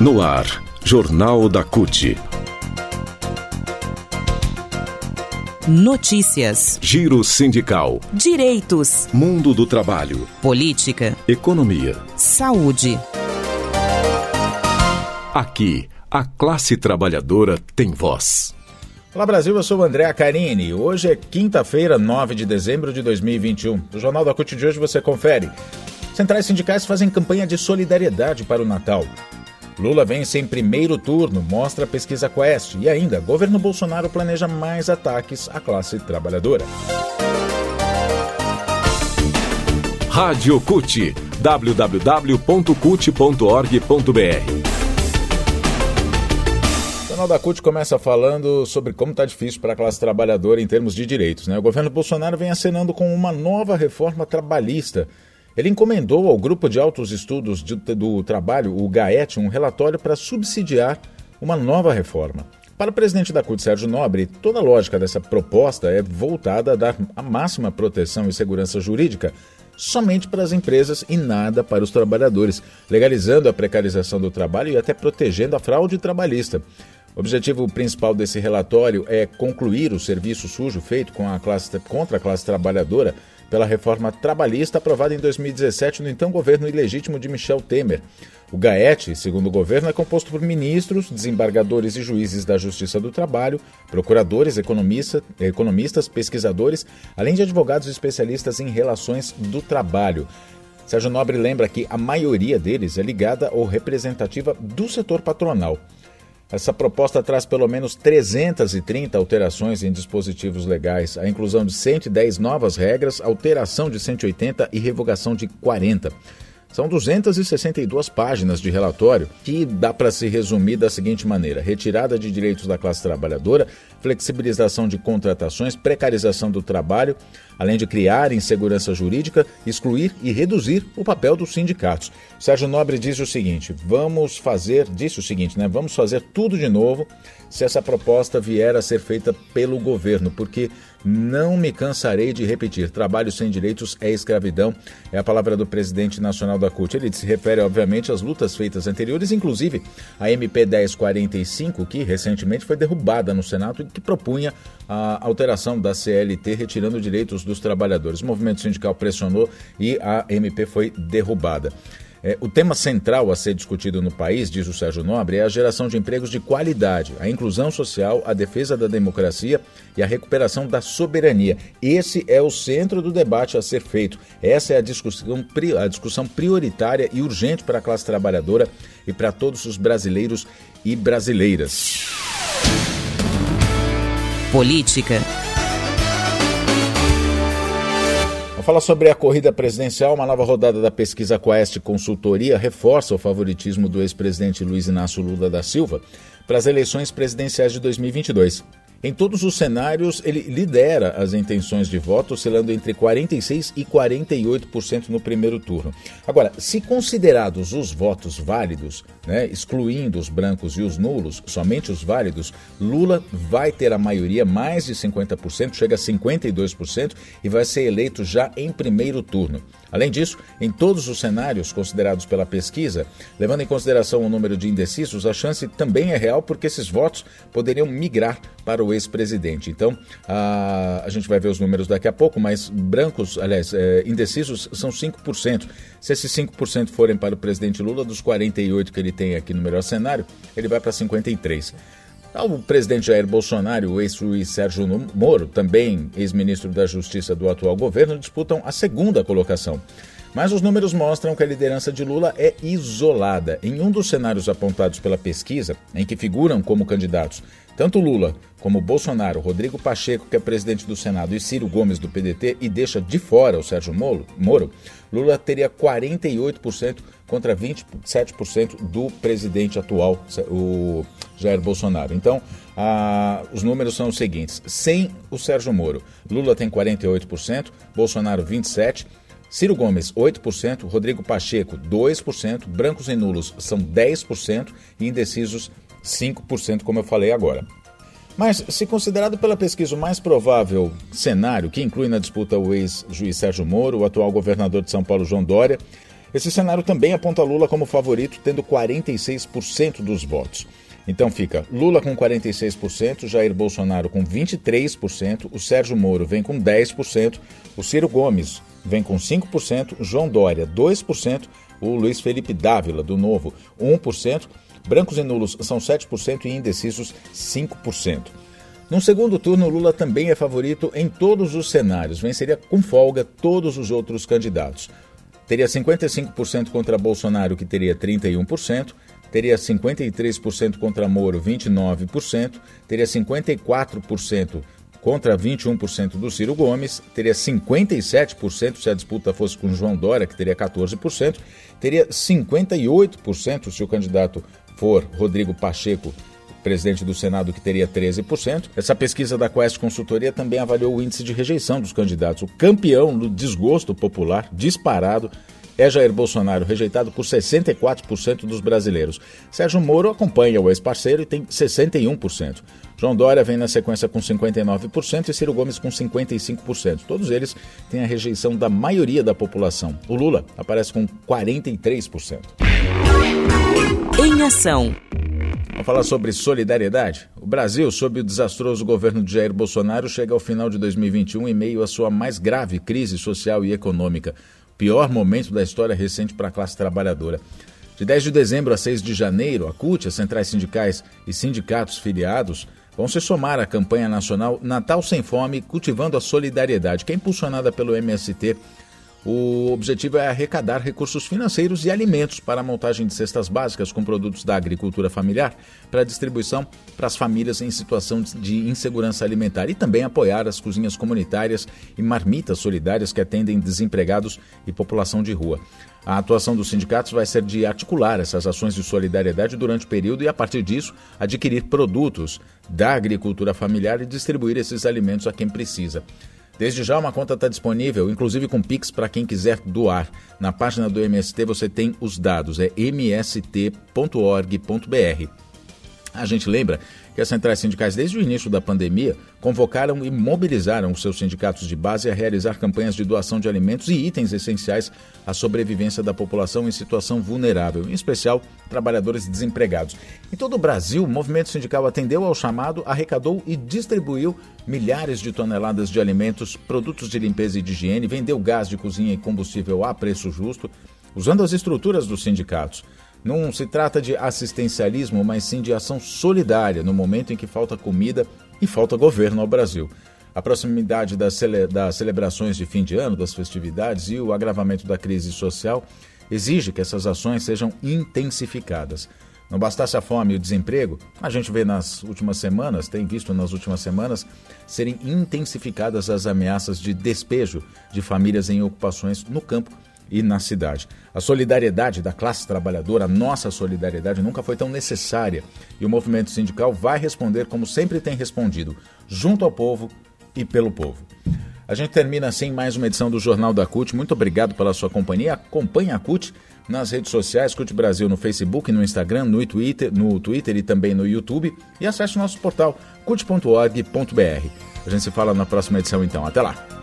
No ar, Jornal da CUT. Notícias. Giro sindical. Direitos. Mundo do trabalho. Política. Economia. Saúde. Aqui, a classe trabalhadora tem voz. Olá Brasil, eu sou o André Acarini. Hoje é quinta-feira, 9 de dezembro de 2021. No Jornal da CUT de hoje você confere. Centrais sindicais fazem campanha de solidariedade para o Natal. Lula vence em primeiro turno, mostra a pesquisa Quest. E ainda, governo Bolsonaro planeja mais ataques à classe trabalhadora. Rádio CUT. www.cut.org.br O Jornal da CUT começa falando sobre como está difícil para a classe trabalhadora em termos de direitos. Né? O governo Bolsonaro vem acenando com uma nova reforma trabalhista ele encomendou ao Grupo de Altos Estudos de, do Trabalho, o GAET, um relatório para subsidiar uma nova reforma. Para o presidente da CUT, Sérgio Nobre, toda a lógica dessa proposta é voltada a dar a máxima proteção e segurança jurídica somente para as empresas e nada para os trabalhadores, legalizando a precarização do trabalho e até protegendo a fraude trabalhista. O objetivo principal desse relatório é concluir o serviço sujo feito a classe, contra a classe trabalhadora pela reforma trabalhista aprovada em 2017 no então governo ilegítimo de Michel Temer. O GAET, segundo o governo, é composto por ministros, desembargadores e juízes da Justiça do Trabalho, procuradores, economista, economistas, pesquisadores, além de advogados especialistas em relações do trabalho. Sérgio Nobre lembra que a maioria deles é ligada ou representativa do setor patronal. Essa proposta traz pelo menos 330 alterações em dispositivos legais, a inclusão de 110 novas regras, alteração de 180 e revogação de 40. São 262 páginas de relatório que dá para se resumir da seguinte maneira: retirada de direitos da classe trabalhadora, flexibilização de contratações, precarização do trabalho, além de criar insegurança jurídica, excluir e reduzir o papel dos sindicatos. Sérgio Nobre diz o seguinte: vamos fazer, disse o seguinte, né? Vamos fazer tudo de novo se essa proposta vier a ser feita pelo governo, porque não me cansarei de repetir: trabalho sem direitos é escravidão. É a palavra do presidente nacional da CUT. Ele se refere, obviamente, às lutas feitas anteriores, inclusive a MP 1045, que recentemente foi derrubada no Senado e que propunha a alteração da CLT, retirando direitos dos trabalhadores. O movimento sindical pressionou e a MP foi derrubada. É, o tema central a ser discutido no país, diz o Sérgio Nobre, é a geração de empregos de qualidade, a inclusão social, a defesa da democracia e a recuperação da soberania. Esse é o centro do debate a ser feito. Essa é a discussão, a discussão prioritária e urgente para a classe trabalhadora e para todos os brasileiros e brasileiras. Política. Falar sobre a corrida presidencial. Uma nova rodada da pesquisa Quest Consultoria reforça o favoritismo do ex-presidente Luiz Inácio Lula da Silva para as eleições presidenciais de 2022. Em todos os cenários, ele lidera as intenções de voto, oscilando entre 46% e 48% no primeiro turno. Agora, se considerados os votos válidos, né, excluindo os brancos e os nulos, somente os válidos, Lula vai ter a maioria, mais de 50%, chega a 52%, e vai ser eleito já em primeiro turno. Além disso, em todos os cenários considerados pela pesquisa, levando em consideração o número de indecisos, a chance também é real porque esses votos poderiam migrar para o ex-presidente. Então, a, a, gente vai ver os números daqui a pouco, mas brancos, aliás, é, indecisos são 5%. Se esses 5% forem para o presidente Lula, dos 48 que ele tem aqui no melhor cenário, ele vai para 53%. O presidente Jair Bolsonaro o ex-juiz Sérgio Moro, também ex-ministro da Justiça do atual governo, disputam a segunda colocação. Mas os números mostram que a liderança de Lula é isolada. Em um dos cenários apontados pela pesquisa, em que figuram como candidatos tanto Lula como Bolsonaro, Rodrigo Pacheco, que é presidente do Senado, e Ciro Gomes, do PDT, e deixa de fora o Sérgio Moro, Lula teria 48% contra 27% do presidente atual, o Jair Bolsonaro. Então, os números são os seguintes: sem o Sérgio Moro, Lula tem 48%, Bolsonaro 27%. Ciro Gomes, 8%, Rodrigo Pacheco, 2%, brancos e nulos são 10% e indecisos 5%, como eu falei agora. Mas, se considerado pela pesquisa o mais provável cenário, que inclui na disputa o ex-juiz Sérgio Moro, o atual governador de São Paulo João Dória, Esse cenário também aponta Lula como favorito, tendo 46% dos votos. Então fica Lula com 46%, Jair Bolsonaro com 23%, o Sérgio Moro vem com 10%, o Ciro Gomes vem com 5%, João Dória 2%, o Luiz Felipe Dávila, do Novo, 1%, brancos e nulos são 7% e indecisos 5%. No segundo turno, Lula também é favorito em todos os cenários, venceria com folga todos os outros candidatos. Teria 55% contra Bolsonaro, que teria 31%, teria 53% contra Moro, 29%, teria 54% contra 21% do Ciro Gomes, teria 57% se a disputa fosse com João Dória, que teria 14%, teria 58% se o candidato for Rodrigo Pacheco, presidente do Senado, que teria 13%. Essa pesquisa da Quest Consultoria também avaliou o índice de rejeição dos candidatos. O campeão do desgosto popular, disparado, é Jair Bolsonaro, rejeitado por 64% dos brasileiros. Sérgio Moro acompanha o ex-parceiro e tem 61%. João Dória vem na sequência com 59% e Ciro Gomes com 55%. Todos eles têm a rejeição da maioria da população. O Lula aparece com 43%. Em ação. Vamos falar sobre solidariedade? O Brasil, sob o desastroso governo de Jair Bolsonaro, chega ao final de 2021 em meio à sua mais grave crise social e econômica pior momento da história recente para a classe trabalhadora. De 10 de dezembro a 6 de janeiro, a CUT, as centrais sindicais e sindicatos filiados vão se somar à campanha nacional Natal Sem Fome, cultivando a solidariedade, que é impulsionada pelo MST o objetivo é arrecadar recursos financeiros e alimentos para a montagem de cestas básicas com produtos da agricultura familiar para distribuição para as famílias em situação de insegurança alimentar e também apoiar as cozinhas comunitárias e marmitas solidárias que atendem desempregados e população de rua. A atuação dos sindicatos vai ser de articular essas ações de solidariedade durante o período e, a partir disso, adquirir produtos da agricultura familiar e distribuir esses alimentos a quem precisa. Desde já uma conta está disponível, inclusive com Pix para quem quiser doar. Na página do MST você tem os dados, é mst.org.br. A gente lembra que as centrais sindicais, desde o início da pandemia, convocaram e mobilizaram os seus sindicatos de base a realizar campanhas de doação de alimentos e itens essenciais à sobrevivência da população em situação vulnerável, em especial trabalhadores desempregados. Em todo o Brasil, o movimento sindical atendeu ao chamado, arrecadou e distribuiu milhares de toneladas de alimentos, produtos de limpeza e de higiene, vendeu gás de cozinha e combustível a preço justo, usando as estruturas dos sindicatos. Não se trata de assistencialismo, mas sim de ação solidária no momento em que falta comida e falta governo ao Brasil. A proximidade das, cele das celebrações de fim de ano, das festividades e o agravamento da crise social exige que essas ações sejam intensificadas. Não bastasse a fome e o desemprego, a gente vê nas últimas semanas, tem visto nas últimas semanas, serem intensificadas as ameaças de despejo de famílias em ocupações no campo e na cidade. A solidariedade da classe trabalhadora, a nossa solidariedade, nunca foi tão necessária e o movimento sindical vai responder como sempre tem respondido, junto ao povo e pelo povo. A gente termina assim mais uma edição do Jornal da CUT. Muito obrigado pela sua companhia. Acompanhe a CUT nas redes sociais, CUT Brasil no Facebook, no Instagram, no Twitter, no Twitter e também no YouTube. E acesse o nosso portal cut.org.br. A gente se fala na próxima edição então. Até lá!